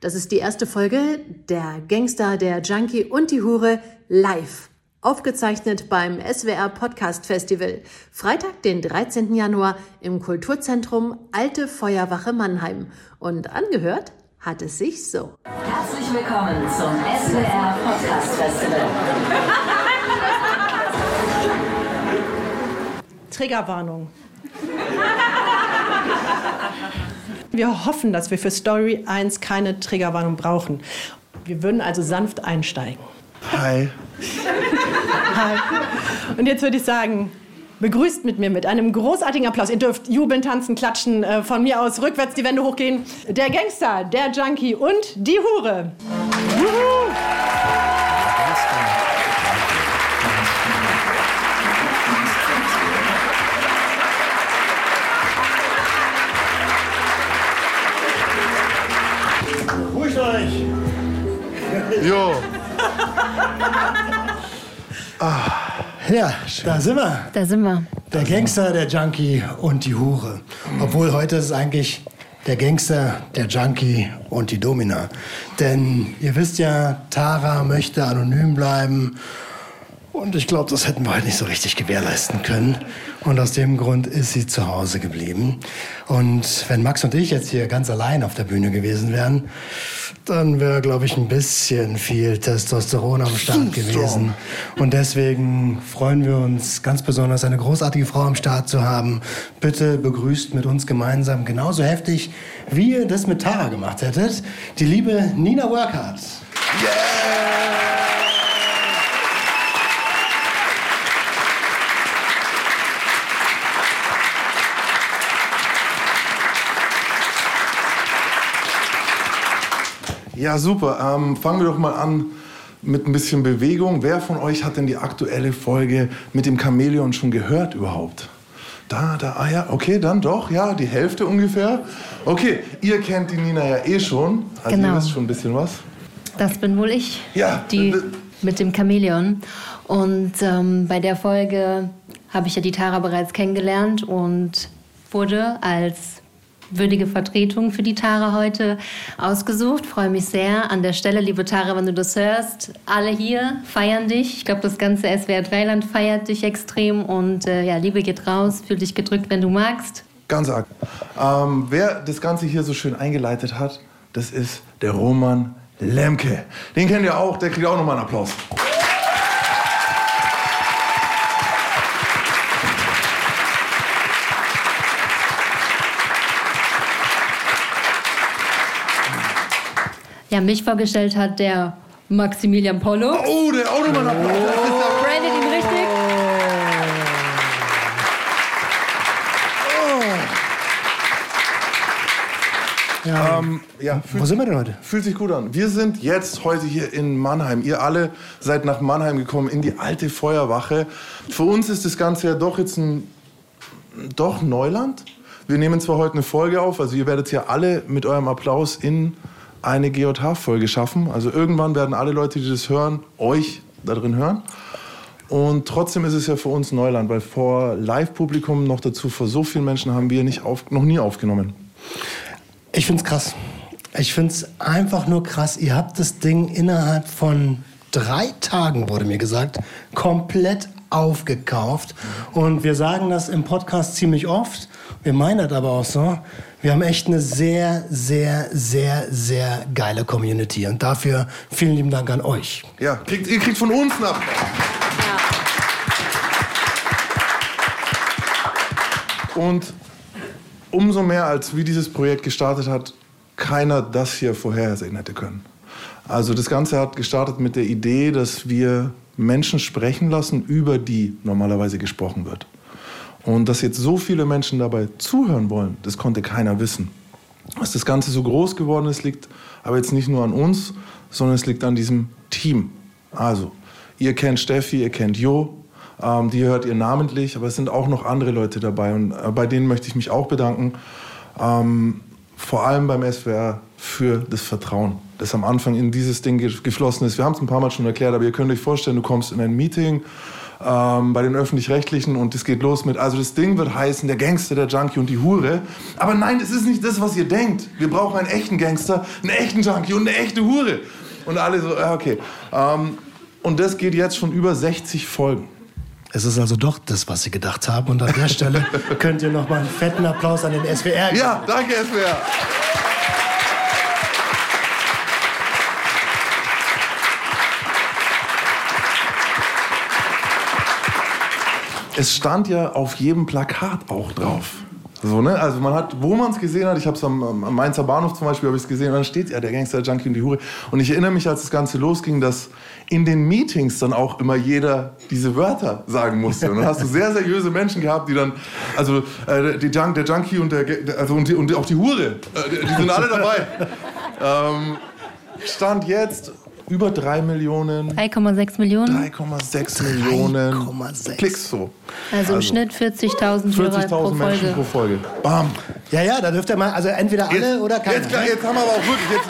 Das ist die erste Folge Der Gangster, der Junkie und die Hure live. Aufgezeichnet beim SWR Podcast Festival. Freitag, den 13. Januar im Kulturzentrum Alte Feuerwache Mannheim. Und angehört hat es sich so. Herzlich willkommen zum SWR Podcast Festival. Triggerwarnung. Wir hoffen, dass wir für Story 1 keine Triggerwarnung brauchen. Wir würden also sanft einsteigen. Hi. Hi. Und jetzt würde ich sagen, begrüßt mit mir mit einem großartigen Applaus. Ihr dürft jubeln, tanzen, klatschen, äh, von mir aus rückwärts die Wände hochgehen. Der Gangster, der Junkie und die Hure. Juhu. Jo. Ja, da sind wir. Da sind wir. Der Gangster, der Junkie und die Hure. Obwohl heute ist es eigentlich der Gangster, der Junkie und die Domina. Denn ihr wisst ja, Tara möchte anonym bleiben. Und ich glaube, das hätten wir heute nicht so richtig gewährleisten können. Und aus dem Grund ist sie zu Hause geblieben. Und wenn Max und ich jetzt hier ganz allein auf der Bühne gewesen wären, dann wäre, glaube ich, ein bisschen viel Testosteron am Start gewesen. Und deswegen freuen wir uns ganz besonders, eine großartige Frau am Start zu haben. Bitte begrüßt mit uns gemeinsam genauso heftig, wie ihr das mit Tara gemacht hättet, die liebe Nina Workhardt. Ja, super. Ähm, fangen wir doch mal an mit ein bisschen Bewegung. Wer von euch hat denn die aktuelle Folge mit dem Chamäleon schon gehört überhaupt? Da, da, ah ja, okay, dann doch, ja, die Hälfte ungefähr. Okay, ihr kennt die Nina ja eh schon. Also Genau. ihr wisst schon ein bisschen was. Das bin wohl ich. Ja, Die mit dem Chamäleon. Und ähm, bei der Folge habe ich ja die Tara bereits kennengelernt und wurde als würdige Vertretung für die Tara heute ausgesucht. Freue mich sehr. An der Stelle, liebe Tara, wenn du das hörst, alle hier feiern dich. Ich glaube, das ganze SWR Dreiland feiert dich extrem. Und äh, ja, Liebe geht raus. Fühl dich gedrückt, wenn du magst. Ganz arg. Ähm, wer das Ganze hier so schön eingeleitet hat, das ist der Roman Lemke. Den kennt ihr auch, der kriegt auch nochmal einen Applaus. Ja, mich vorgestellt hat der Maximilian Polo. Oh, der auch nochmal Applaus. Ja Brandet ihn richtig. Ja, Ähm, ja, wo sind wir denn heute? Fühlt sich gut an. Wir sind jetzt heute hier in Mannheim. Ihr alle seid nach Mannheim gekommen, in die alte Feuerwache. Für uns ist das Ganze ja doch jetzt ein doch Neuland. Wir nehmen zwar heute eine Folge auf, also ihr werdet ja alle mit eurem Applaus in eine GJH-Folge schaffen. Also irgendwann werden alle Leute, die das hören, euch da drin hören. Und trotzdem ist es ja für uns Neuland, weil vor Live-Publikum noch dazu, vor so vielen Menschen haben wir nicht auf, noch nie aufgenommen. Ich find's krass. Ich find's einfach nur krass. Ihr habt das Ding innerhalb von drei Tagen, wurde mir gesagt, komplett aufgekauft. Und wir sagen das im Podcast ziemlich oft. Wir meinen das aber auch so. Wir haben echt eine sehr, sehr, sehr, sehr geile Community. Und dafür vielen lieben Dank an euch. Ja, kriegt, ihr kriegt von uns einen Applaus. Und umso mehr, als wie dieses Projekt gestartet hat, keiner das hier vorhersehen hätte können. Also das Ganze hat gestartet mit der Idee, dass wir Menschen sprechen lassen, über die normalerweise gesprochen wird. Und dass jetzt so viele Menschen dabei zuhören wollen, das konnte keiner wissen. Dass das Ganze so groß geworden ist, liegt aber jetzt nicht nur an uns, sondern es liegt an diesem Team. Also, ihr kennt Steffi, ihr kennt Jo, ähm, die hört ihr namentlich, aber es sind auch noch andere Leute dabei und äh, bei denen möchte ich mich auch bedanken. Ähm, vor allem beim SWR für das Vertrauen, das am Anfang in dieses Ding ge- geflossen ist. Wir haben es ein paar Mal schon erklärt, aber ihr könnt euch vorstellen, du kommst in ein Meeting ähm, bei den Öffentlich-Rechtlichen und es geht los mit, also das Ding wird heißen, der Gangster, der Junkie und die Hure. Aber nein, es ist nicht das, was ihr denkt. Wir brauchen einen echten Gangster, einen echten Junkie und eine echte Hure. Und alle so, ja, okay. Ähm, und das geht jetzt schon über 60 Folgen. Es ist also doch das, was Sie gedacht haben. Und an der Stelle könnt ihr noch mal einen fetten Applaus an den SWR geben. Ja, danke, SWR. Es stand ja auf jedem Plakat auch drauf. So, ne? Also man hat, wo man es gesehen hat, ich habe es am, am Mainzer Bahnhof zum Beispiel, habe ich es gesehen, und dann steht ja der Gangster, der Junkie und die Hure. Und ich erinnere mich, als das Ganze losging, dass in den Meetings dann auch immer jeder diese Wörter sagen musste. Und dann hast du sehr seriöse Menschen gehabt, die dann, also äh, die Junk, der Junkie und, der, also, und, die, und auch die Hure, äh, die, die sind alle dabei. ähm, stand jetzt über 3 Millionen, 3,6 Millionen. 3,6 Millionen 3,6. Klicks so. Also im Schnitt 40.000 Hörer pro 40.000 Menschen Folge. pro Folge. Bam. Ja, ja, da dürft ihr mal, also entweder alle Jetzt, oder keiner. jetzt, jetzt haben wir aber auch wirklich. Jetzt,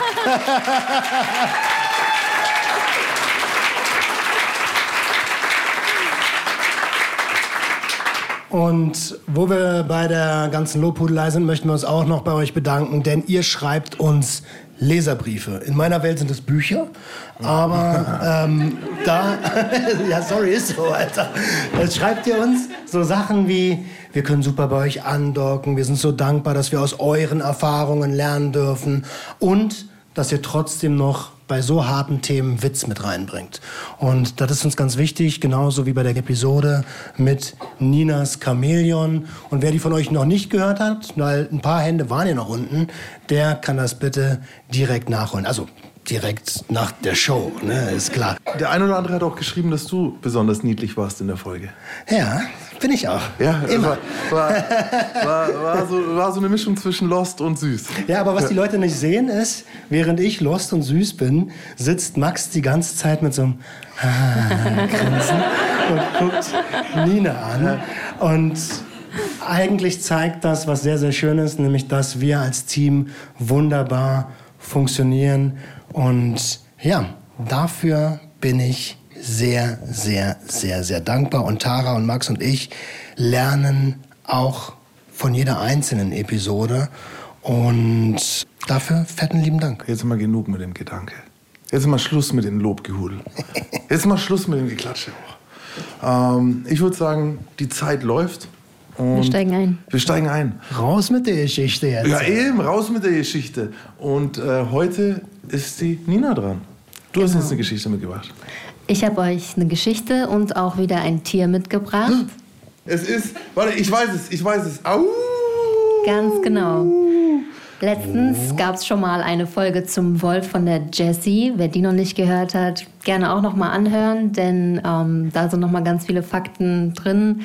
Und wo wir bei der ganzen Lobhudelei sind, möchten wir uns auch noch bei euch bedanken, denn ihr schreibt uns Leserbriefe. In meiner Welt sind es Bücher, aber ähm, da, ja sorry, ist so, Alter. Jetzt schreibt ihr uns so Sachen wie, wir können super bei euch andocken, wir sind so dankbar, dass wir aus euren Erfahrungen lernen dürfen und dass ihr trotzdem noch bei so harten Themen Witz mit reinbringt. Und das ist uns ganz wichtig, genauso wie bei der Episode mit Ninas Chamäleon. Und wer die von euch noch nicht gehört hat, weil ein paar Hände waren ja noch unten, der kann das bitte direkt nachholen. Also direkt nach der Show, ne, ist klar. der eine oder andere hat auch geschrieben, dass du besonders niedlich warst in der Folge. Ja, bin ich auch. Ja, immer. War, war, war, so, war so eine Mischung zwischen Lost und süß. Ja, aber was die Leute nicht sehen ist, während ich lost und süß bin, sitzt Max die ganze Zeit mit so einem Grinsen und guckt Nina an. Und eigentlich zeigt das, was sehr, sehr schön ist, nämlich, dass wir als Team wunderbar funktionieren. Und ja, dafür bin ich sehr, sehr, sehr, sehr dankbar. Und Tara und Max und ich lernen auch von jeder einzelnen Episode. Und dafür fetten lieben Dank. Jetzt mal genug mit dem Gedanke. Jetzt mal Schluss mit dem Lobgehudel. Jetzt mal Schluss mit dem Geklatsche. Ähm, ich würde sagen, die Zeit läuft. Und Wir steigen ein. Wir steigen ein. Raus mit der Geschichte jetzt. Ja, eben, raus mit der Geschichte. Und äh, heute ist die Nina dran. Du hast uns eine Geschichte mitgebracht. Ich habe euch eine Geschichte und auch wieder ein Tier mitgebracht. Es ist, warte, ich weiß es, ich weiß es. Au! Ganz genau. Letztens gab es schon mal eine Folge zum Wolf von der Jessie. Wer die noch nicht gehört hat, gerne auch noch mal anhören, denn ähm, da sind noch mal ganz viele Fakten drin,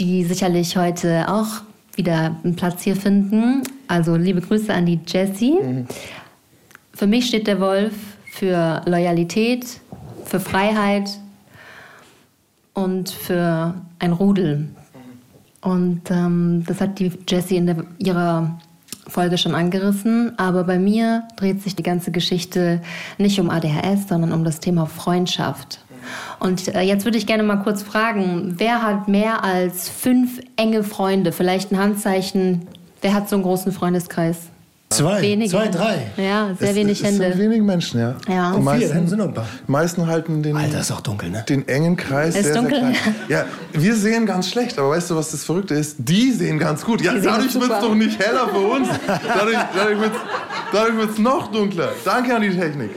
die sicherlich heute auch wieder einen Platz hier finden. Also liebe Grüße an die Jessie. Für mich steht der Wolf für Loyalität, für Freiheit und für ein Rudel. Und ähm, das hat die Jessie in der, ihrer Folge schon angerissen. Aber bei mir dreht sich die ganze Geschichte nicht um ADHS, sondern um das Thema Freundschaft. Und äh, jetzt würde ich gerne mal kurz fragen, wer hat mehr als fünf enge Freunde? Vielleicht ein Handzeichen. Wer hat so einen großen Freundeskreis? Zwei, Wenige. zwei, drei. Ja, sehr Es- wenig es Hände. sind wenig Menschen, ja. Ja. Die Und Vier, meisten, dann sind noch ein paar. meisten halten den, Alter, ist auch dunkel, ne? den engen Kreis Ist sehr, dunkel. sehr klein. Ja, wir sehen ganz schlecht, aber weißt du, was das Verrückte ist? Die sehen ganz gut. Ja, Die dadurch wird es doch nicht heller für uns. Dadurch, dadurch wird es dadurch wird's noch dunkler. Danke an die Technik.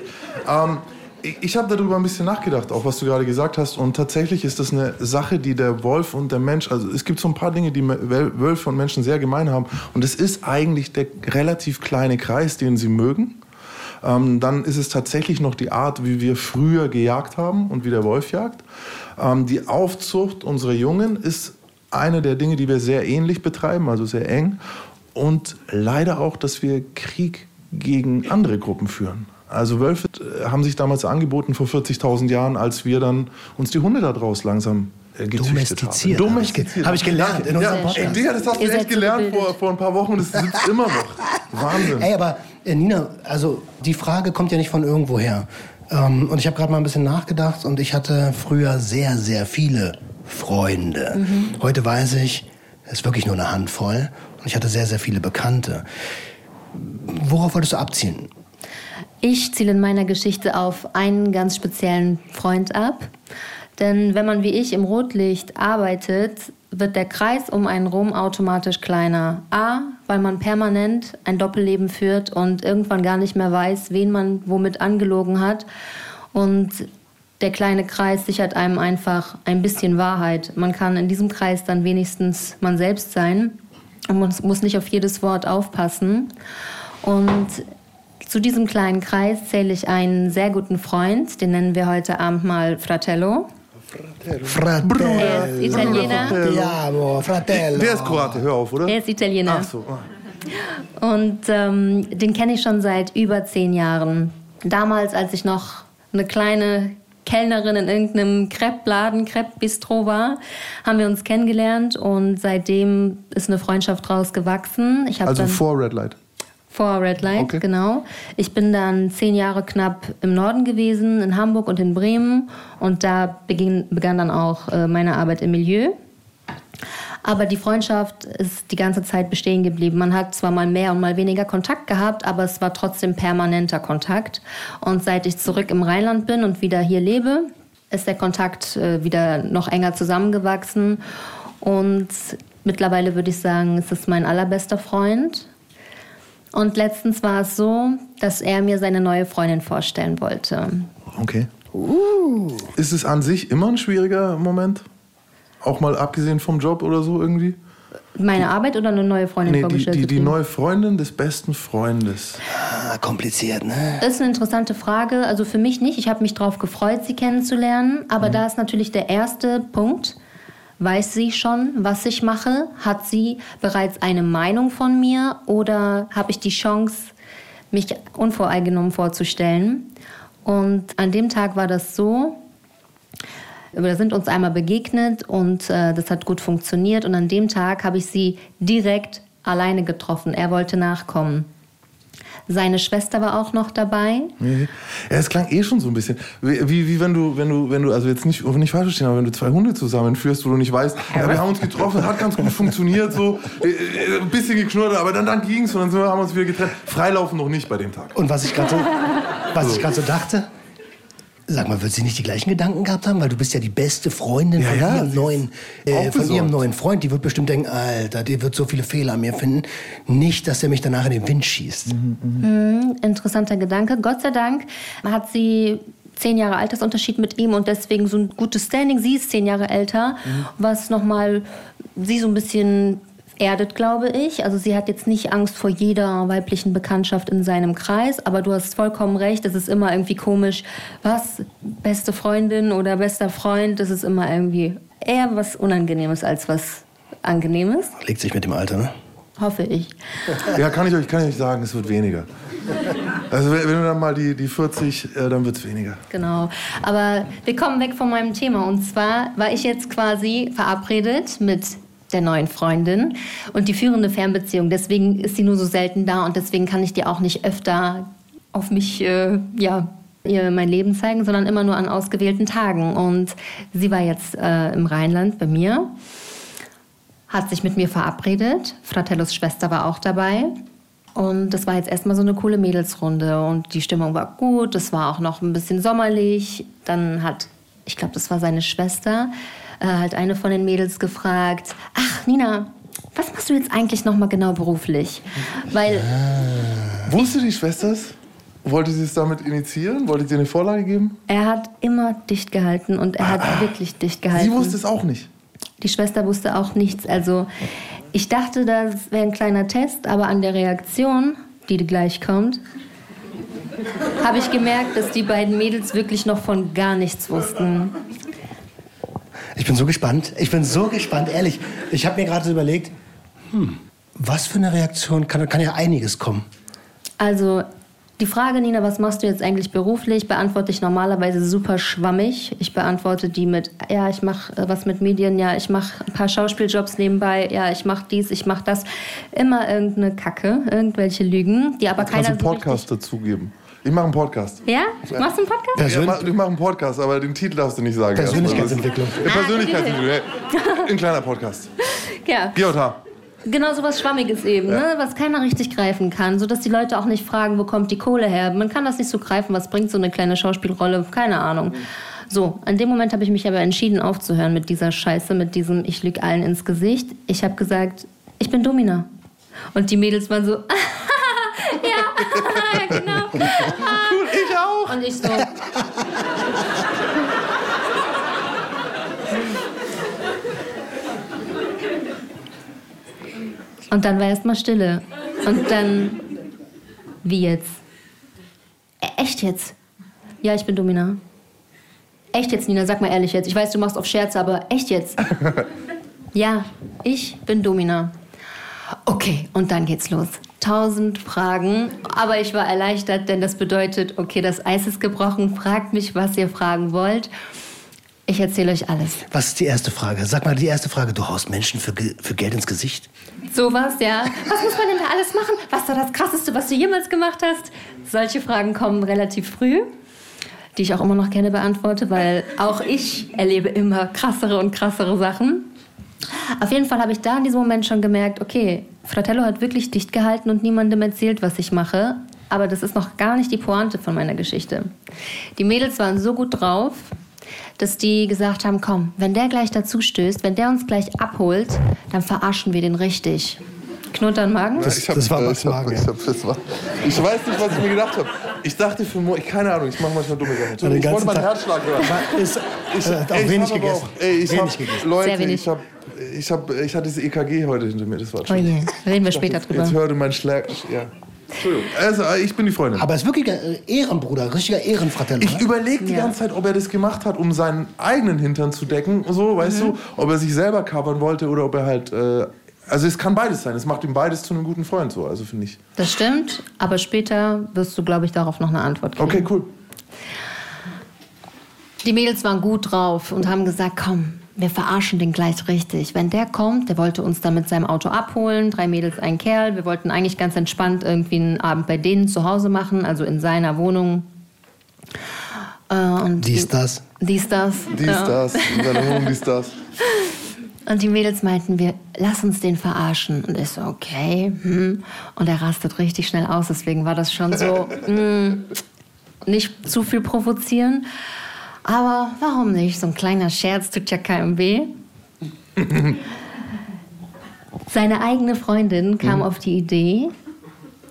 Ähm, ich habe darüber ein bisschen nachgedacht, auch was du gerade gesagt hast. Und tatsächlich ist das eine Sache, die der Wolf und der Mensch, also es gibt so ein paar Dinge, die Wölfe und Menschen sehr gemein haben. Und es ist eigentlich der relativ kleine Kreis, den sie mögen. Ähm, dann ist es tatsächlich noch die Art, wie wir früher gejagt haben und wie der Wolf jagt. Ähm, die Aufzucht unserer Jungen ist eine der Dinge, die wir sehr ähnlich betreiben, also sehr eng. Und leider auch, dass wir Krieg gegen andere Gruppen führen. Also Wölfe äh, haben sich damals angeboten vor 40.000 Jahren, als wir dann uns die Hunde daraus langsam äh, gezüchtet Domestiziert, haben. hab ich ge- hab ich gelernt in ja, unserem ey, Podcast. Digga, das hast du echt gelernt vor, vor ein paar Wochen und das sitzt immer noch. Wahnsinn. Ey, aber äh, Nina, also die Frage kommt ja nicht von irgendwoher. Ähm, und ich habe gerade mal ein bisschen nachgedacht und ich hatte früher sehr, sehr viele Freunde. Heute weiß ich, es ist wirklich nur eine Handvoll. Und ich hatte sehr, sehr viele Bekannte. Worauf wolltest du abzielen? Ich ziele in meiner Geschichte auf einen ganz speziellen Freund ab. Denn wenn man wie ich im Rotlicht arbeitet, wird der Kreis um einen rum automatisch kleiner. A, weil man permanent ein Doppelleben führt und irgendwann gar nicht mehr weiß, wen man womit angelogen hat. Und der kleine Kreis sichert einem einfach ein bisschen Wahrheit. Man kann in diesem Kreis dann wenigstens man selbst sein und man muss nicht auf jedes Wort aufpassen. Und zu diesem kleinen Kreis zähle ich einen sehr guten Freund, den nennen wir heute Abend mal Fratello. Fratello. Er ist Italiener. Amo, fratello. Der ist Kroate, hör auf, oder? Er ist Italiener. Ach so. ah. Und ähm, den kenne ich schon seit über zehn Jahren. Damals, als ich noch eine kleine Kellnerin in irgendeinem Crepe-Laden, Crepe-Bistro war, haben wir uns kennengelernt und seitdem ist eine Freundschaft draus gewachsen. Also dann vor Red Light. Vor Red Light, Okay. genau. Ich bin dann zehn Jahre knapp im Norden gewesen, in Hamburg und in Bremen. Und da beginn, begann dann auch äh, meine Arbeit im Milieu. Aber die Freundschaft ist die ganze Zeit bestehen geblieben. Man hat zwar mal mehr und mal weniger Kontakt gehabt, aber es war trotzdem permanenter Kontakt. Und seit ich zurück im Rheinland bin und wieder hier lebe, ist der Kontakt äh, wieder noch enger zusammengewachsen. Und mittlerweile würde ich sagen, es ist mein allerbester Freund. Und letztens war es so, dass er mir seine neue Freundin vorstellen wollte. Okay. Ist es an sich immer ein schwieriger Moment? Auch mal abgesehen vom Job oder so irgendwie? Meine Arbeit oder eine neue Freundin Nee, die, vorgestellt die, die kriegen? neue Freundin des besten Freundes. Ah, kompliziert, ne? Das ist eine interessante Frage. Also für mich nicht. Ich habe mich darauf gefreut, sie kennenzulernen. Aber da ist natürlich der erste Punkt. Weiß sie schon, was ich mache? Hat sie bereits eine Meinung von mir? Oder habe ich die Chance, mich unvoreingenommen vorzustellen? Und an dem Tag war das so, wir sind uns einmal begegnet und äh, das hat gut funktioniert. Und an dem Tag habe ich sie direkt alleine getroffen. Er wollte nachkommen. Seine Schwester war auch noch dabei. Nee. Ja, es klang eh schon so ein bisschen. Wie, wie, wie wenn du, wenn du, wenn du, also jetzt nicht, nicht falsch verstehen, aber wenn du zwei Hunde zusammenführst, wo du nicht weißt, ja, wir haben uns getroffen, hat ganz gut funktioniert, so, äh, äh, ein bisschen geknurrt, aber dann, dann ging's und dann haben wir uns wieder getrennt. Freilaufen noch nicht bei dem Tag. Und was ich gerade so, was ich gerade so dachte, sag mal, wird sie nicht die gleichen Gedanken gehabt haben? Weil du bist ja die beste Freundin Ja, von, ja, ihrem neuen, äh, von ihrem neuen Freund. Die wird bestimmt denken, Alter, der wird so viele Fehler an mir finden. Nicht, dass er mich danach in den Wind schießt. Interessanter Gedanke. Gott sei Dank hat sie zehn Jahre Altersunterschied mit ihm und deswegen so ein gutes Standing. Sie ist zehn Jahre älter, was nochmal sie so ein bisschen erdet, glaube ich. Also sie hat jetzt nicht Angst vor jeder weiblichen Bekanntschaft in seinem Kreis, aber du hast vollkommen recht, es ist immer irgendwie komisch. Was? Beste Freundin oder bester Freund, das ist immer irgendwie eher was Unangenehmes als was Angenehmes, Legt sich mit dem Alter, ne? hoffe ich. Ja, kann ich euch, kann ich euch sagen, es wird weniger. Also wenn du dann mal die, die 40, äh, dann wird's weniger. Genau. Aber wir kommen weg von meinem Thema. Und zwar war ich jetzt quasi verabredet mit der neuen Freundin und die führende Fernbeziehung. Deswegen ist sie nur so selten da und deswegen kann ich dir auch nicht öfter auf mich, äh, ja, ihr mein Leben zeigen, sondern immer nur an ausgewählten Tagen. Und sie war jetzt äh, im Rheinland bei mir, hat sich mit mir verabredet. Fratellos Schwester war auch dabei. Und das war jetzt erstmal so eine coole Mädelsrunde und die Stimmung war gut, es war auch noch ein bisschen sommerlich. Dann hat, ich glaube, das war seine Schwester, äh, halt eine von den Mädels gefragt, ach Nina, was machst du jetzt eigentlich nochmal genau beruflich? Weil Wusste die Schwester es? Wollte sie es damit initiieren? Wollte sie eine Vorlage geben? er hat immer dicht gehalten und er hat wirklich dicht gehalten. Sie wusste es auch nicht. Die Schwester wusste auch nichts. Also ich dachte, das wäre ein kleiner Test, aber an der Reaktion, die gleich kommt, habe ich gemerkt, dass die beiden Mädels wirklich noch von gar nichts wussten. Ich bin so gespannt. Ich bin so gespannt, ehrlich. Ich habe mir gerade so überlegt, hm, was für eine Reaktion kann, kann ja einiges kommen. Also Die Frage, Nina, was machst du jetzt eigentlich beruflich, beantworte ich normalerweise super schwammig. Ich beantworte die mit, ja, ich mache äh, was mit Medien, ja, ich mache ein paar Schauspieljobs nebenbei, ja, ich mache dies, ich mache das. Immer irgendeine Kacke, irgendwelche Lügen, die aber Kannst du keiner einen so Podcast dazugeben? Ich mache einen Podcast. Ja? Machst du einen Podcast? Ja, Persön mach- ich mache einen Podcast, aber den Titel darfst du nicht sagen. Persönlichkeitsentwicklung. Ja, Persönlichkeitsentwicklung. ja. Ein kleiner Podcast. Ja. GJH. Genau so was Schwammiges eben, ne? was keiner richtig greifen kann, sodass die Leute auch nicht fragen, wo kommt die Kohle her. Man kann das nicht so greifen, was bringt so eine kleine Schauspielrolle, keine Ahnung. So, in dem Moment habe ich mich aber entschieden aufzuhören mit dieser Scheiße, mit diesem ich lüge allen ins Gesicht. Ich habe gesagt, ich bin Domina. Und die Mädels waren so, ja, genau. Cool, ich auch. Und ich so, Und dann war erstmal Stille. Und dann, wie jetzt? E- Echt jetzt? Ja, ich bin Domina. Echt jetzt, Nina? Sag mal ehrlich jetzt. Ich weiß, du machst auf Scherze, aber echt jetzt? ja, ich bin Domina. Okay, und dann geht's los. Tausend Fragen, aber ich war erleichtert, denn das bedeutet, okay, das Eis ist gebrochen. Fragt mich, was ihr fragen wollt. Ich erzähle euch alles. Was ist die erste Frage? Sag mal die erste Frage. Du haust Menschen für, für Geld ins Gesicht? Sowas, ja. Was muss man denn da alles machen? Was war das Krasseste, was du jemals gemacht hast? Solche Fragen kommen relativ früh, die ich auch immer noch gerne beantworte, weil auch ich erlebe immer krassere und krassere Sachen. Auf jeden Fall habe ich da in diesem Moment schon gemerkt, okay, Fratello hat wirklich dicht gehalten und niemandem erzählt, was ich mache. Aber das ist noch gar nicht die Pointe von meiner Geschichte. Die Mädels waren so gut drauf, dass die gesagt haben, komm, wenn der gleich dazu stößt, wenn der uns gleich abholt, dann verarschen wir den richtig. Knuttern Magen? Das- Ich hab- das war äh, Max ich hab- Magen, Ich, hab- das war- ich weiß nicht, was ich mir gedacht habe. Ich dachte für Mo ich keine Ahnung, ich mache manchmal dumme Sachen. Ich wollte meinen Tag- Herzschlag hören. Ist, Ich, äh, ey, auch ich wenig hab gegessen. Auch, ey, ich wenig hab, gegessen. Leute, Sehr wenig. ich hab, ich hab, ich hatte diese EKG heute hinter mir. Das war Oh je, reden wir später Jetzt drüber. hörte mein Schlag. Ja. Entschuldigung. Also, äh, ich bin die Freundin. Aber es ist wirklich ein äh, Ehrenbruder, richtiger Ehrenfratello. Ich überlege die Ja. ganze Zeit, ob er das gemacht hat, um seinen eigenen Hintern zu decken, so, weißt du, ob er sich selber covern wollte oder ob er halt, äh, also es kann beides sein. Es macht ihm beides zu einem guten Freund, so, also finde ich. Das stimmt, aber später wirst du, glaube ich, darauf noch eine Antwort kriegen. Okay, cool. Die Mädels waren gut drauf und haben gesagt, komm, wir verarschen den gleich richtig. Wenn der kommt, der wollte uns dann mit seinem Auto abholen, drei Mädels, ein Kerl. Wir wollten eigentlich ganz entspannt irgendwie einen Abend bei denen zu Hause machen, also in seiner Wohnung. Äh, und Dies, das. Dies, das. Dies, ja. das, in seiner Wohnung, dies, das. Und die Mädels meinten, wir lass uns den verarschen. Und ich so, okay. Hm. Und er rastet richtig schnell aus. Deswegen war das schon so, hm, nicht zu viel provozieren. Aber warum nicht? So ein kleiner Scherz tut ja keinem weh. Seine eigene Freundin kam auf die Idee,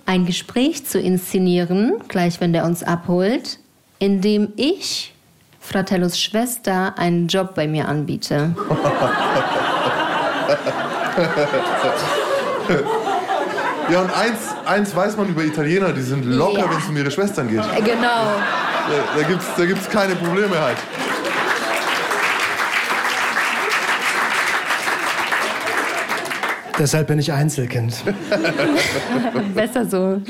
ein Gespräch zu inszenieren, gleich wenn der uns abholt, in dem ich Fratellos Schwester einen Job bei mir anbiete. Ja, und eins, eins weiß man über Italiener, die sind locker, Ja. wenn es um ihre Schwestern geht. Äh, Genau. Da, da gibt es da gibt's keine Probleme halt. Deshalb bin ich Einzelkind. Besser so.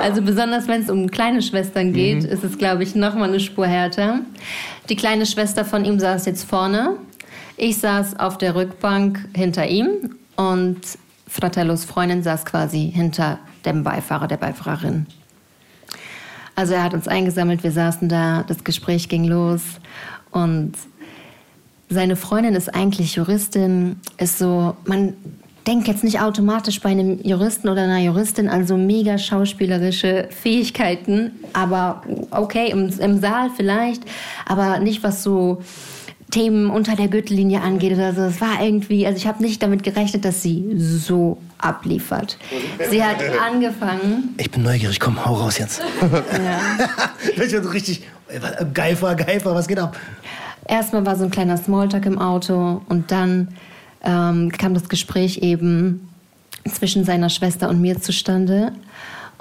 Also besonders wenn es um kleine Schwestern geht, ist es, glaube ich, noch mal eine Spur härter. Die kleine Schwester von ihm saß jetzt vorne. Ich saß auf der Rückbank hinter ihm und Fratellos Freundin saß quasi hinter dem Beifahrer, der Beifahrerin. Also er hat uns eingesammelt, wir saßen da, das Gespräch ging los und seine Freundin ist eigentlich Juristin, ist so, man denkt jetzt nicht automatisch bei einem Juristen oder einer Juristin an so mega schauspielerische Fähigkeiten, aber okay, im, im Saal vielleicht, aber nicht was so Themen unter der Gürtellinie angeht oder so. Es war irgendwie, also ich habe nicht damit gerechnet, dass sie so abliefert. Sie hat angefangen, Ich bin neugierig, komm, hau raus jetzt. ja, Ich bin schon richtig. äh, Geifer, Geifer, was geht ab? Erstmal war so ein kleiner Smalltalk im Auto und dann ähm, kam das Gespräch eben zwischen seiner Schwester und mir zustande.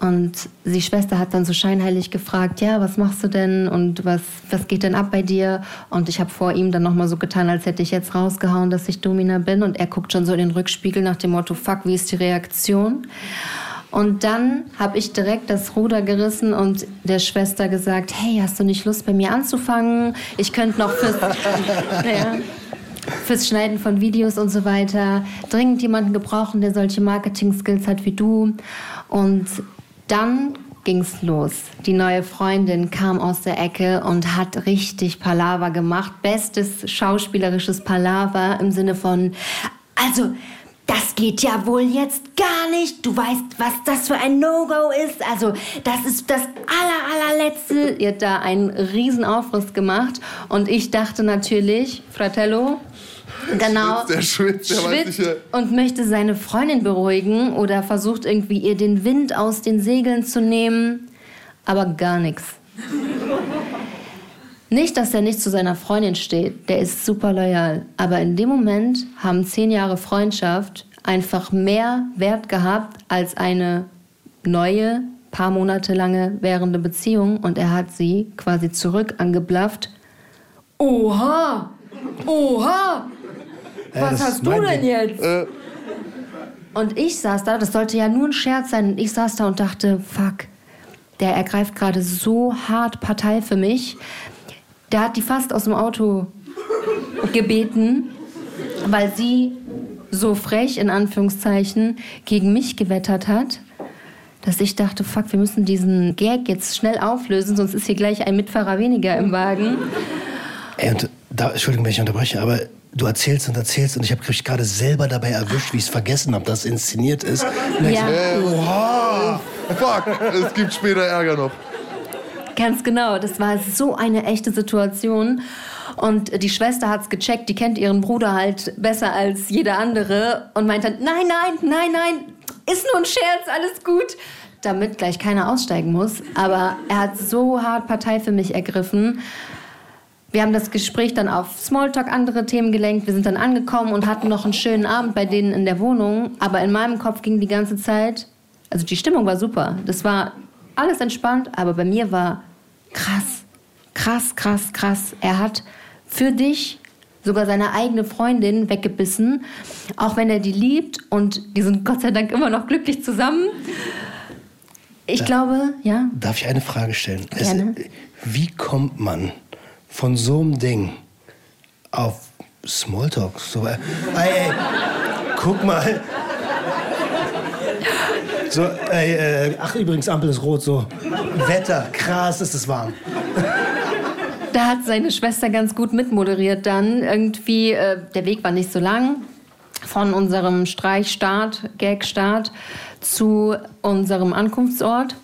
Und die Schwester hat dann so scheinheilig gefragt, ja, was machst du denn und was, was geht denn ab bei dir? Und ich habe vor ihm dann nochmal so getan, als hätte ich jetzt rausgehauen, dass ich Domina bin. Und er guckt schon so in den Rückspiegel nach dem Motto, fuck, wie ist die Reaktion? Und dann habe ich direkt das Ruder gerissen und der Schwester gesagt, hey, hast du nicht Lust bei mir anzufangen? Ich könnte noch fürs, naja, fürs Schneiden von Videos und so weiter dringend jemanden gebrauchen, der solche Marketing-Skills hat wie du. Und dann ging's los. Die neue Freundin kam aus der Ecke und hat richtig Palaver gemacht. Bestes schauspielerisches Palaver im Sinne von, also, das geht ja wohl jetzt gar nicht. Du weißt, was das für ein No-Go ist. Also, das ist das aller, allerletzte. Ihr hat da einen riesen Aufriss gemacht. Und ich dachte natürlich, Fratello, Genau. Der schwitzt, der schwitzt nicht, und möchte seine Freundin beruhigen oder versucht irgendwie ihr den Wind aus den Segeln zu nehmen, aber gar nichts. Nicht, dass er nicht zu seiner Freundin steht, der ist super loyal, aber in dem Moment haben zehn Jahre Freundschaft einfach mehr Wert gehabt als eine neue, paar Monate lange währende Beziehung und er hat sie quasi zurück angeblafft. Oha! Oha! Ja, Was das hast du denn Ding. jetzt? Und ich saß da, das sollte ja nur ein Scherz sein, und ich saß da und dachte, fuck, der ergreift gerade so hart Partei für mich. Der hat die fast aus dem Auto gebeten, weil sie so frech, in Anführungszeichen, gegen mich gewettert hat, dass ich dachte, fuck, wir müssen diesen Gag jetzt schnell auflösen, sonst ist hier gleich ein Mitfahrer weniger im Wagen. Ey, und da, Entschuldigung, wenn ich unterbreche, aber du erzählst und erzählst und ich habe mich gerade selber dabei erwischt, wie ich es vergessen habe, dass es inszeniert ist. Und ich Ja. so, Oha! Fuck, es gibt später Ärger noch. Ganz genau, das war so eine echte Situation. Und die Schwester hat's gecheckt, die kennt ihren Bruder halt besser als jeder andere und meint dann, nein, nein, nein, nein, ist nur ein Scherz, alles gut. Damit gleich keiner aussteigen muss. Aber er hat so hart Partei für mich ergriffen. Wir haben das Gespräch dann auf Smalltalk, andere Themen gelenkt. Wir sind dann angekommen und hatten noch einen schönen Abend bei denen in der Wohnung. Aber in meinem Kopf ging die ganze Zeit, also die Stimmung war super. Das war alles entspannt, aber bei mir war krass, krass, krass, krass. Er hat für dich sogar seine eigene Freundin weggebissen, auch wenn er die liebt und die sind Gott sei Dank immer noch glücklich zusammen. Ich glaube, ja. Darf ich eine Frage stellen? Gerne. wie kommt man von so einem Ding auf Smalltalk? So, äh, ey, ey, guck mal. So, ey, äh, ach übrigens, Ampel ist rot, so. Wetter, krass, ist es warm. Da hat seine Schwester ganz gut mitmoderiert dann. Irgendwie, äh, der Weg war nicht so lang. Von unserem Streichstart, Gagstart zu unserem Ankunftsort.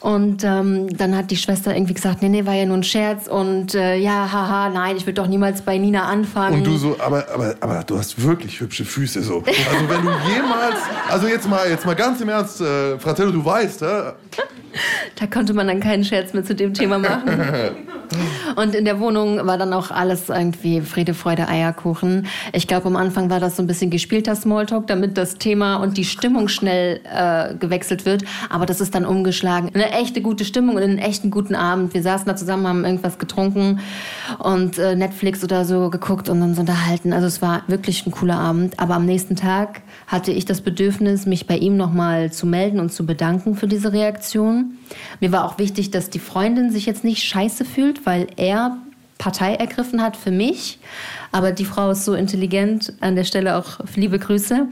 Und ähm, dann hat die Schwester irgendwie gesagt, nee, nee, war ja nur ein Scherz. Und äh, ja, haha, nein, ich würde doch niemals bei Nina anfangen. Und du so, aber, aber, aber du hast wirklich hübsche Füße so. Also wenn du jemals, also jetzt mal, jetzt mal ganz im Ernst, äh, Fratello, du weißt, äh, Da konnte man dann keinen Scherz mehr zu dem Thema machen. Und in der Wohnung war dann auch alles irgendwie Friede, Freude, Eierkuchen. Ich glaube, am Anfang war das so ein bisschen gespielter Smalltalk, damit das Thema und die Stimmung schnell äh, gewechselt wird. Aber das ist dann umgeschlagen. Eine echte gute Stimmung und einen echten guten Abend. Wir saßen da zusammen, haben irgendwas getrunken und äh, Netflix oder so geguckt und uns unterhalten. Also es war wirklich ein cooler Abend. Aber am nächsten Tag hatte ich das Bedürfnis, mich bei ihm nochmal zu melden und zu bedanken für diese Reaktion. Mir war auch wichtig, dass die Freundin sich jetzt nicht scheiße fühlt, weil er Partei ergriffen hat für mich. Aber die Frau ist so intelligent, an der Stelle auch liebe Grüße,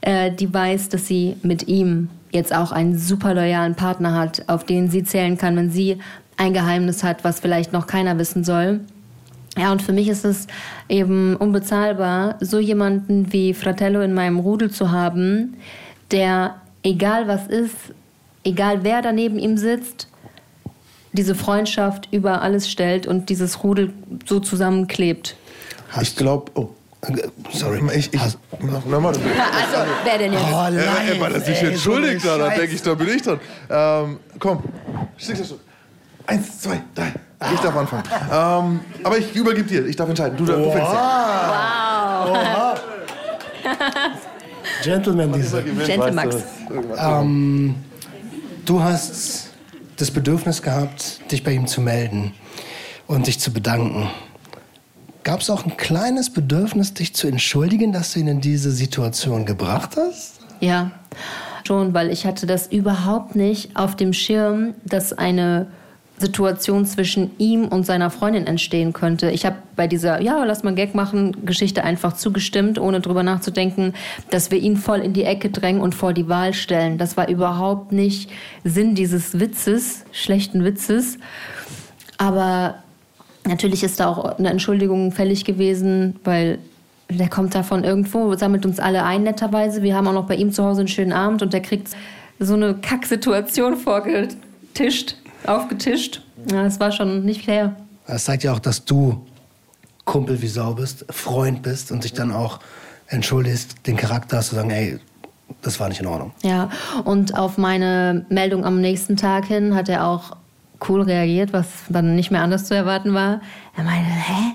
äh, die weiß, dass sie mit ihm jetzt auch einen super loyalen Partner hat, auf den sie zählen kann, wenn sie ein Geheimnis hat, was vielleicht noch keiner wissen soll. Ja, und für mich ist es eben unbezahlbar, so jemanden wie Fratello in meinem Rudel zu haben, der, egal was ist, egal wer daneben ihm sitzt, diese Freundschaft über alles stellt und dieses Rudel so zusammenklebt. ich glaube, oh, Äh, Sorry. ich, ich, Hast- warte. Also, wer denn jetzt? Oh, Ja, live, ey, weil er sich ey, so entschuldigt, eine da, da Scheiße. denke ich, da bin ich dran. Ähm, komm, schick das schon. Eins, zwei, drei. Ich darf anfangen. Ähm, aber ich übergebe dir. Ich darf entscheiden. Du, du fängst an. Gentleman, diese. Gentlemax. Ähm, du hast das Bedürfnis gehabt, dich bei ihm zu melden und dich zu bedanken. Gab es auch ein kleines Bedürfnis, dich zu entschuldigen, dass du ihn in diese Situation gebracht hast? Ja, schon, weil ich hatte das überhaupt nicht auf dem Schirm, dass eine Situation zwischen ihm und seiner Freundin entstehen könnte. Ich habe bei dieser, ja, lass mal Gag machen, Geschichte einfach zugestimmt, ohne drüber nachzudenken, dass wir ihn voll in die Ecke drängen und vor die Wahl stellen. Das war überhaupt nicht Sinn dieses Witzes, schlechten Witzes. Aber natürlich ist da auch eine Entschuldigung fällig gewesen, weil der kommt da von irgendwo, sammelt uns alle ein netterweise. Wir haben auch noch bei ihm zu Hause einen schönen Abend und der kriegt so eine Kacksituation vorgetischt, aufgetischt. Ja, das war schon nicht fair. Das zeigt ja auch, dass du Kumpel wie Sau bist, Freund bist und sich dann auch entschuldigst, den Charakter hast zu sagen, ey, das war nicht in Ordnung. Ja, und auf meine Meldung am nächsten Tag hin hat er auch cool reagiert, was dann nicht mehr anders zu erwarten war. Er meinte, hä?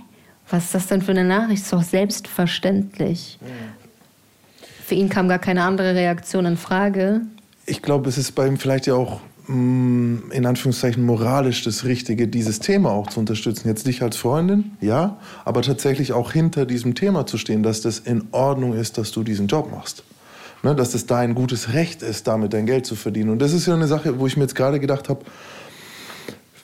Was ist das denn für eine Nachricht? Ist doch selbstverständlich. Für ihn kam gar keine andere Reaktion in Frage. Ich glaube, es ist bei ihm vielleicht ja auch in Anführungszeichen moralisch das Richtige, dieses Thema auch zu unterstützen. Jetzt dich als Freundin, ja, aber tatsächlich auch hinter diesem Thema zu stehen, dass das in Ordnung ist, dass du diesen Job machst. Ne, dass das dein gutes Recht ist, damit dein Geld zu verdienen. Und das ist ja eine Sache, wo ich mir jetzt gerade gedacht habe,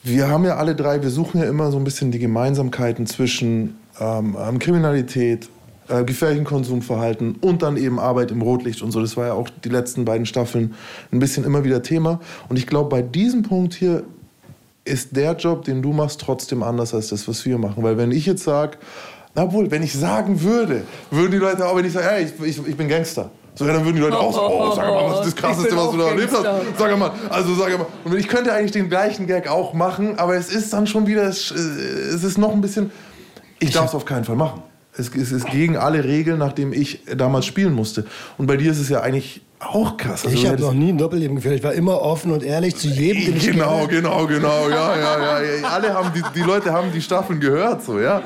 wir haben ja alle drei, wir suchen ja immer so ein bisschen die Gemeinsamkeiten zwischen ähm, ähm, Kriminalität, äh, gefährlichen Konsumverhalten und dann eben Arbeit im Rotlicht und so. Das war ja auch die letzten beiden Staffeln ein bisschen immer wieder Thema. Und ich glaube, bei diesem Punkt hier ist der Job, den du machst, trotzdem anders als das, was wir machen. Weil wenn ich jetzt sage, obwohl, wenn ich sagen würde, würden die Leute auch, wenn ich sage, hey, ich, ich, ich bin Gangster. So, ja, dann würden die Leute auch so, oh, sag mal, was ist das Krasseste, was du da erlebt hast? Sag mal, also sag mal. Und ich könnte eigentlich den gleichen Gag auch machen, aber es ist dann schon wieder, es, es ist noch ein bisschen, ich darf es auf keinen Fall machen. Es, es ist gegen alle Regeln, nachdem ich damals spielen musste. Und bei dir ist es ja eigentlich auch krass. Also, ich habe noch nie ein Doppelleben geführt. Ich war immer offen und ehrlich zu jedem, den ich Genau, kenne. genau, genau, ja, ja, ja. Alle haben, die, die Leute haben die Staffeln gehört, so, ja.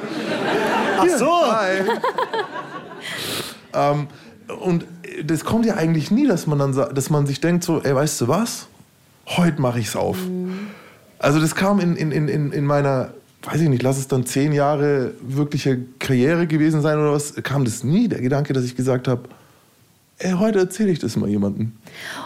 Ach so. Hi. ähm, und das kommt ja eigentlich nie, dass man dann dass man sich denkt so, ey, weißt du was? Heute mache ich's auf. Also das kam in, in, in, in in meiner, weiß ich nicht, lass es dann zehn Jahre wirkliche Karriere gewesen sein oder was, kam das nie, der Gedanke, dass ich gesagt habe, ey, heute erzähle ich das mal jemandem.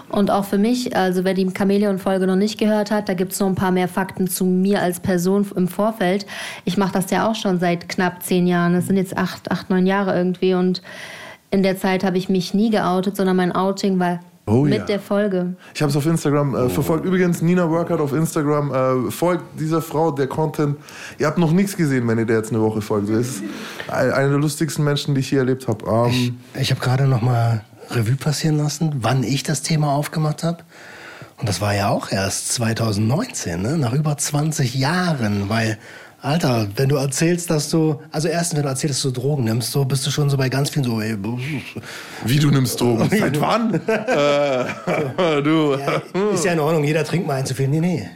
Und auch für mich, also wer die Chamäleon-Folge noch nicht gehört hat, da gibt es noch ein paar mehr Fakten zu mir als Person im Vorfeld. Ich mache das ja auch schon seit knapp zehn Jahren. Das sind jetzt acht, acht, neun Jahre irgendwie. Und in der Zeit habe ich mich nie geoutet, sondern mein Outing war Oh mit ja. der Folge. Ich habe es auf Instagram äh, verfolgt. Übrigens, Nina Workout auf Instagram. Äh, folgt dieser Frau, der Content. Ihr habt noch nichts gesehen, wenn ihr der jetzt eine Woche folgt. Sie ist ein- eine der lustigsten Menschen, die ich je erlebt habe. Ähm, Ich habe gerade noch mal Revue passieren lassen, wann ich das Thema aufgemacht habe. Und das war ja auch erst 2019, ne? nach über 20 Jahren. Weil, Alter, wenn du erzählst, dass du, also erstens, wenn du erzählst, dass du Drogen nimmst, so bist du schon so bei ganz vielen so, ey, wie du nimmst Drogen? Seit wann? äh, du. ist ja in Ordnung, jeder trinkt mal ein zu viel. Nee, nee.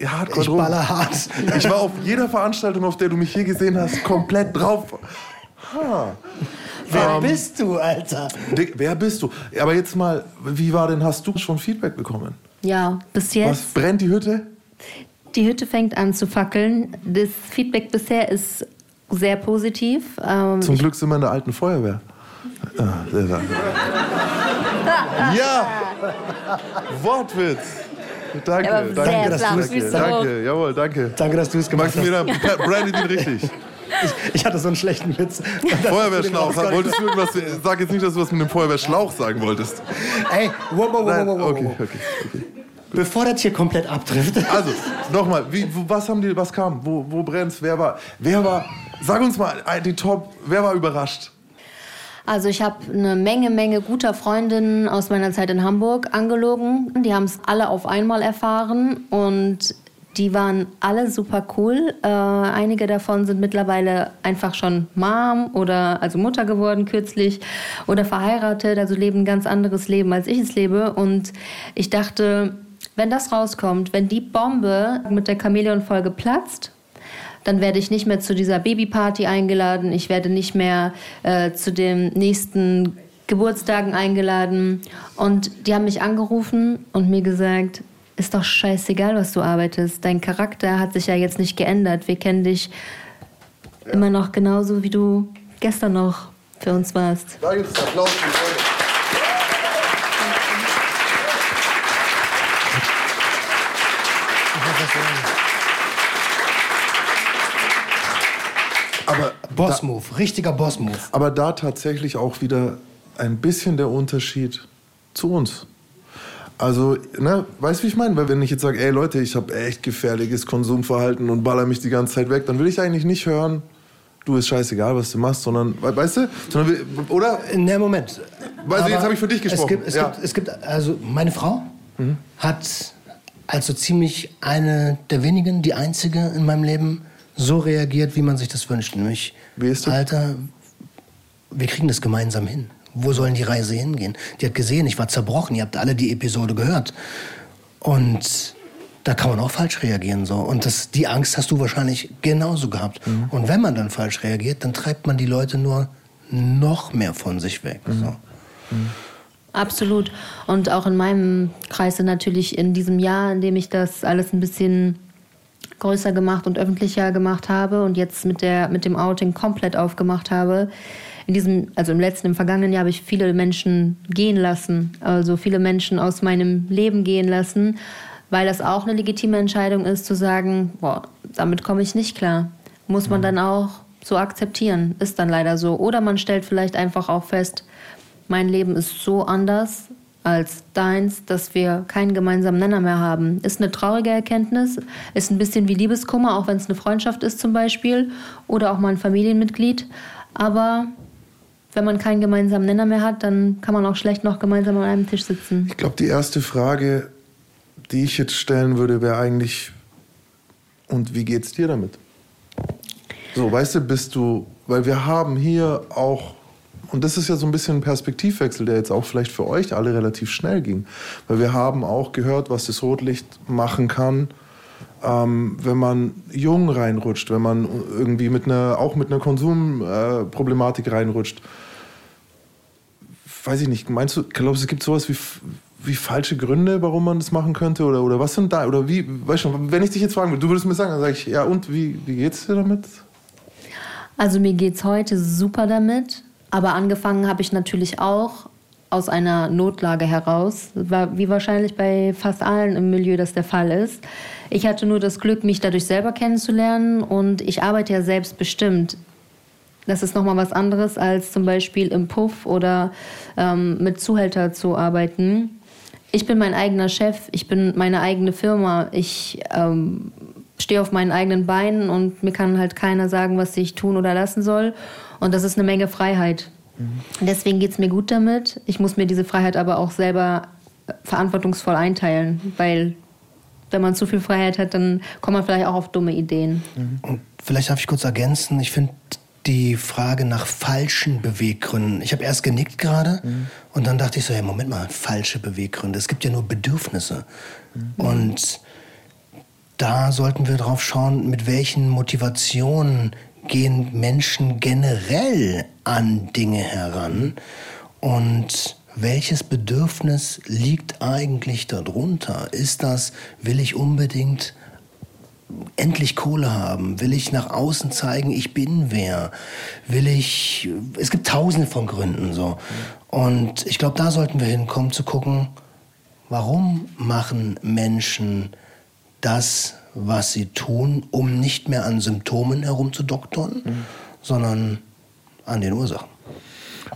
Ja, Hardcore Ich Drogen. baller hart. Ich war auf jeder Veranstaltung, auf der du mich hier gesehen hast, komplett drauf. Ha. Wer bist du, Alter? Dick, wer bist du? Aber jetzt mal, wie war denn, hast du schon Feedback bekommen? Ja, bis Was jetzt. brennt die Hütte? Die Hütte fängt an zu fackeln. Das Feedback bisher ist sehr positiv. Ähm, Zum Glück sind wir in der alten Feuerwehr. Ah, ja! Wortwitz! Danke, war danke, dass du wie danke, so. danke, jawohl, danke. Danke, dass du es gemacht hast. Maximilian, brandet ihn richtig. Ich, ich hatte so einen schlechten Witz. Feuerwehrschlauch. Wolltest du irgendwas, sag jetzt nicht, dass du was mit dem Feuerwehrschlauch sagen wolltest. Ey, wow, wow, wow, Nein, wow, wow, okay, wow. okay, okay. Bevor das hier komplett abtrifft. Also, nochmal, was haben die, was kam? Wo, wo brennt's? Wer war, wer war, sag uns mal, äh, die Top, wer war überrascht? Also ich habe eine Menge, Menge guter Freundinnen aus meiner Zeit in Hamburg angelogen. Die haben es alle auf einmal erfahren und die waren alle super cool. Äh, einige davon sind mittlerweile einfach schon Mom oder also Mutter geworden kürzlich oder verheiratet, also leben ein ganz anderes Leben, als ich es lebe. Und ich dachte, wenn das rauskommt, wenn die Bombe mit der Chamäleon-Folge platzt, dann werde ich nicht mehr zu dieser Babyparty eingeladen. Ich werde nicht mehr äh, zu den nächsten Geburtstagen eingeladen. Und die haben mich angerufen und mir gesagt, ist doch scheißegal, was du arbeitest. Dein Charakter hat sich ja jetzt nicht geändert. Wir kennen dich immer noch genauso, wie du gestern noch für uns warst. Da gibt's Applaus für die Leute. Aber Boss-Move, richtiger Boss-Move. Aber da tatsächlich auch wieder ein bisschen der Unterschied zu uns. Also, ne, weißt du, wie ich meine? Weil wenn ich jetzt sage, ey Leute, ich habe echt gefährliches Konsumverhalten und baller mich die ganze Zeit weg, dann will ich eigentlich nicht hören, du ist scheißegal, was du machst, sondern, we- weißt du? Sondern, oder? Ne, Moment. Also, jetzt Aber habe ich für dich gesprochen. Es gibt, es, Ja. Mhm. gibt, es gibt, also meine Frau hat als so ziemlich eine der wenigen, die einzige in meinem Leben, so reagiert, wie man sich das wünscht. Nämlich, Wie ist das? Alter, wir kriegen das gemeinsam hin. Wo sollen die Reise hingehen? Die hat gesehen, ich war zerbrochen. Ihr habt alle die Episode gehört. Und da kann man auch falsch reagieren. So. Und das, die Angst hast du wahrscheinlich genauso gehabt. Mhm. Und wenn man dann falsch reagiert, dann treibt man die Leute nur noch mehr von sich weg. Mhm. So. Absolut. Und auch in meinem Kreis sind natürlich in diesem Jahr, in dem ich das alles ein bisschen größer gemacht und öffentlicher gemacht habe und jetzt mit, der, mit dem Outing komplett aufgemacht habe. In diesem, also im letzten, im vergangenen Jahr habe ich viele Menschen gehen lassen, also viele Menschen aus meinem Leben gehen lassen, weil das auch eine legitime Entscheidung ist, zu sagen, boah, damit komme ich nicht klar. Muss man dann auch so akzeptieren, ist dann leider so. Oder man stellt vielleicht einfach auch fest, mein Leben ist so anders als deins, dass wir keinen gemeinsamen Nenner mehr haben. Ist eine traurige Erkenntnis, ist ein bisschen wie Liebeskummer, auch wenn es eine Freundschaft ist zum Beispiel oder auch mal ein Familienmitglied. Aber wenn man keinen gemeinsamen Nenner mehr hat, dann kann man auch schlecht noch gemeinsam an einem Tisch sitzen. Ich glaube, die erste Frage, die ich jetzt stellen würde, wäre eigentlich, und wie geht's dir damit? So, weißt du, bist du, weil wir haben hier auch, und das ist ja so ein bisschen ein Perspektivwechsel, der jetzt auch vielleicht für euch alle relativ schnell ging, weil wir haben auch gehört, was das Rotlicht machen kann, ähm, wenn man jung reinrutscht, wenn man irgendwie mit einer, auch mit einer Konsumproblematik äh, reinrutscht weiß ich nicht, meinst du, glaubst du, es gibt sowas wie, wie falsche Gründe, warum man das machen könnte? Oder, oder was sind da, oder wie, weißt du, wenn ich dich jetzt fragen würde, du würdest mir sagen, dann sage ich, ja und, wie, wie geht's dir damit? Also mir geht's heute super damit, aber angefangen habe ich natürlich auch aus einer Notlage heraus, wie wahrscheinlich bei fast allen im Milieu das der Fall ist. Ich hatte nur das Glück, mich dadurch selber kennenzulernen und ich arbeite ja selbstbestimmt. Das ist nochmal was anderes, als zum Beispiel im Puff oder ähm, mit Zuhälter zu arbeiten. Ich bin mein eigener Chef, ich bin meine eigene Firma, ich ähm, stehe auf meinen eigenen Beinen und mir kann halt keiner sagen, was ich tun oder lassen soll. Und das ist eine Menge Freiheit. Deswegen geht es mir gut damit. Ich muss mir diese Freiheit aber auch selber äh, verantwortungsvoll einteilen, weil wenn man zu viel Freiheit hat, dann kommt man vielleicht auch auf dumme Ideen. Und vielleicht darf ich kurz ergänzen, ich finde die Frage nach falschen Beweggründen. Ich habe erst genickt gerade und dann dachte ich so, ja, Moment mal, falsche Beweggründe. Es gibt ja nur Bedürfnisse. Und da sollten wir drauf schauen, mit welchen Motivationen gehen Menschen generell an Dinge heran und welches Bedürfnis liegt eigentlich darunter? Ist das, will ich unbedingt endlich Kohle haben? Will ich nach außen zeigen, ich bin wer? Will ich. Es gibt tausende von Gründen so. Und ich glaube, da sollten wir hinkommen zu gucken, warum machen Menschen das, was sie tun, um nicht mehr an Symptomen herumzudoktern, sondern an den Ursachen.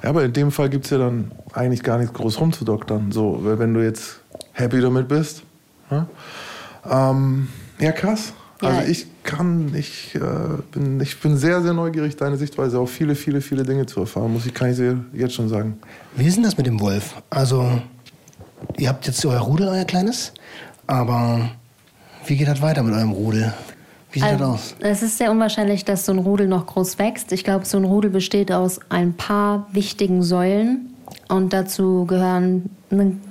Ja, aber in dem Fall gibt es ja dann eigentlich gar nichts groß rumzudoktern. So, weil wenn du jetzt happy damit bist. Ja, ähm, ja krass. Ja. Also ich kann, ich, äh, bin, ich bin sehr, sehr neugierig, deine Sichtweise auf viele, viele, viele Dinge zu erfahren, muss ich, kann ich dir jetzt schon sagen. Wie ist denn das mit dem Wolf? Also, ihr habt jetzt euer Rudel, euer kleines, aber wie geht das weiter mit eurem Rudel? Wie sieht das Also, aus? Es ist sehr unwahrscheinlich, dass so ein Rudel noch groß wächst. Ich glaube, so ein Rudel besteht aus ein paar wichtigen Säulen. Und dazu gehören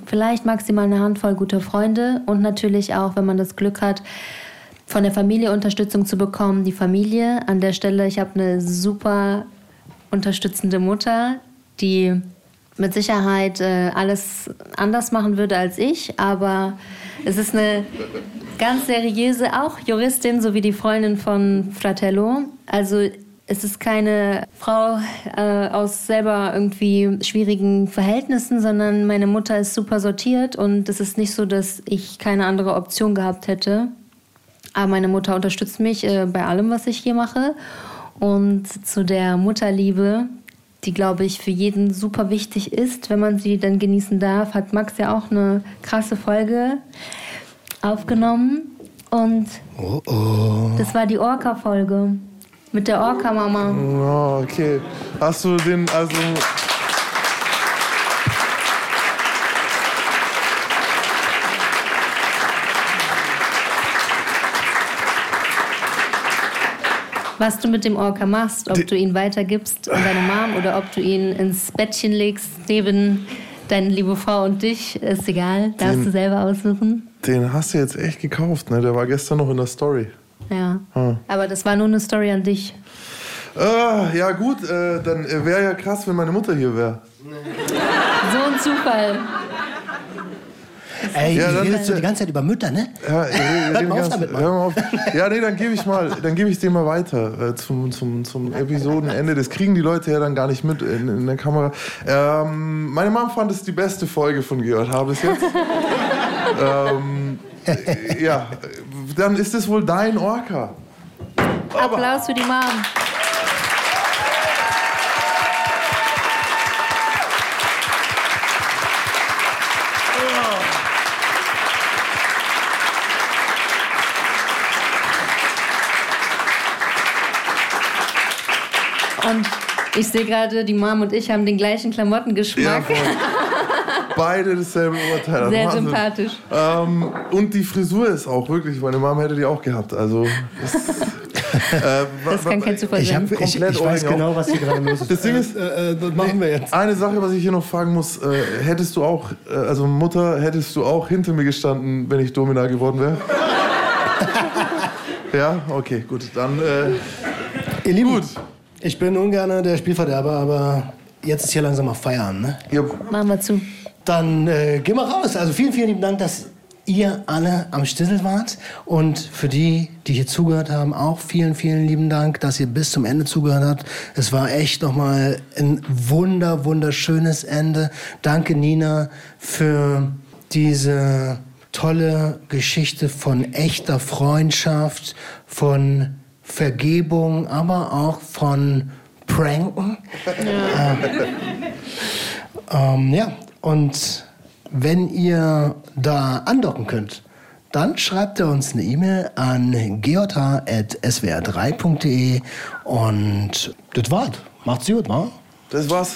vielleicht maximal eine Handvoll guter Freunde und natürlich auch, wenn man das Glück hat, von der Familie Unterstützung zu bekommen, die Familie. An der Stelle, ich habe eine super unterstützende Mutter, die mit Sicherheit äh, alles anders machen würde als ich, aber es ist eine ganz seriöse, auch Juristin, so wie die Freundin von Fratello. Also es ist keine Frau äh, aus selber irgendwie schwierigen Verhältnissen, sondern meine Mutter ist super sortiert und es ist nicht so, dass ich keine andere Option gehabt hätte. Aber meine Mutter unterstützt mich äh, bei allem, was ich hier mache. Und zu der Mutterliebe, die, glaube ich, für jeden super wichtig ist, wenn man sie dann genießen darf, hat Max ja auch eine krasse Folge aufgenommen. Und Oh oh. das war die Orca-Folge mit der Orca-Mama. Oh, okay. Hast du den, also. Was du mit dem Orca machst, ob du ihn weitergibst an deine Mom oder ob du ihn ins Bettchen legst neben deine liebe Frau und dich, ist egal. Darfst Den- du selber aussuchen. Den hast du jetzt echt gekauft, ne? Der war gestern noch in der Story. Ja. Hm. Aber das war nur eine Story an dich. Ah, ja, gut, äh, dann äh, wäre ja krass, wenn meine Mutter hier wäre. So ein Zufall. Ey, Ja, dann- redest du die ganze Zeit über Mütter, ne? Ja, Hört mal auf damit, Mann. hör mal auf. ja nee, dann gebe ich mal, dann gebe ich den mal weiter äh, zum, zum, zum Episodenende. Das kriegen die Leute ja dann gar nicht mit in, in der Kamera. Ähm, meine Mom fand es die beste Folge von Gehört habe es jetzt. ähm, äh, ja, dann ist es wohl dein Orca. Applaus für die Mom. Und ich sehe gerade, die Mom und ich haben den gleichen Ja, Klamottengeschmack. voll. Beide dasselbe Urteil. Sehr Wahnsinn. sympathisch. Ähm, und die Frisur ist auch wirklich, meine Mom hätte die auch gehabt. Also, das, äh, Das kann kein Zufall Ich, hab, sein. ich, Komplett ich weiß genau, was hier gerade los ist. Das Ding ist- äh, äh, das machen wir jetzt. Eine Sache, was ich hier noch fragen muss, äh, hättest du auch, äh, also Mutter, hättest du auch hinter mir gestanden, wenn ich Domina geworden wäre? ja, okay, gut, dann äh, Ihr Lieben, Gut. Ich bin ungern der Spielverderber, aber jetzt ist hier langsam mal Feierabend, ne? ihr, Machen wir zu. Dann äh, gehen wir raus. Also vielen, vielen lieben Dank, dass ihr alle am Stissel wart. Und für die, die hier zugehört haben, auch vielen, vielen lieben Dank, dass ihr bis zum Ende zugehört habt. Es war echt nochmal ein wunder, wunderschönes Ende. Danke, Nina, für diese tolle Geschichte von echter Freundschaft, von Vergebung, aber auch von Pranken. Ähm, ja, und wenn ihr da andocken könnt, dann schreibt ihr uns eine E-Mail an geota.swr3.de und das war's. Macht's gut, wa? das war's.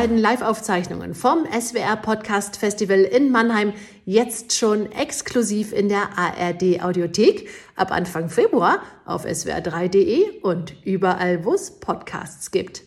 Beiden Live-Aufzeichnungen vom SWR Podcast Festival in Mannheim jetzt schon exklusiv in der ARD Audiothek ab Anfang Februar auf swr3.de und überall, wo es Podcasts gibt.